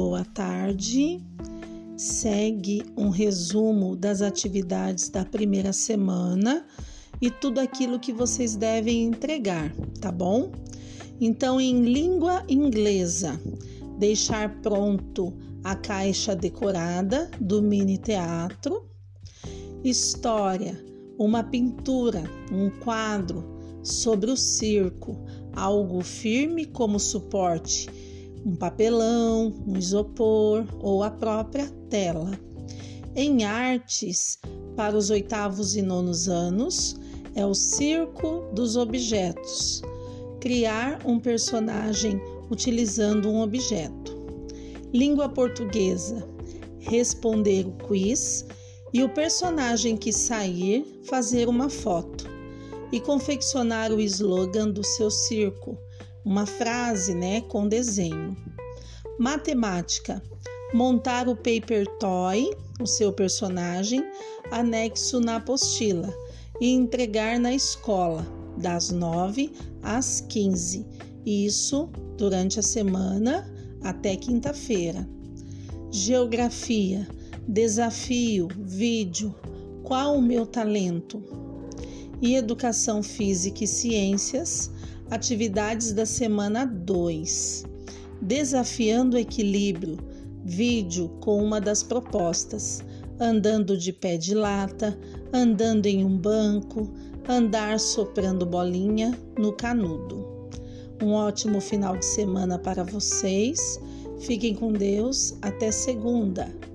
boa tarde. Segue um resumo das atividades da primeira semana e tudo aquilo que vocês devem entregar, tá bom? Então, em língua inglesa, deixar pronto a caixa decorada do mini teatro. História, uma pintura, um quadro sobre o circo, algo firme como suporte, um papelão, um isopor ou a própria tela. Em artes, para os oitavos e nonos anos, é o circo dos objetos. Criar um personagem utilizando um objeto. Língua portuguesa, responder o quiz e o personagem que sair fazer uma foto e confeccionar o slogan do seu circo, uma frase, né, com desenho. Matemática: montar o paper toy, o seu personagem, anexo na apostila e entregar na escola das 9 às 15. Isso durante a semana até quinta-feira. Geografia, desafio, vídeo, qual o meu talento? E educação física e ciências, atividades da semana 2. Desafiando o equilíbrio, vídeo com uma das propostas, andando de pé de lata, andando em um banco, andar soprando bolinha no canudo. Um ótimo final de semana para vocês. Fiquem com Deus. Até segunda.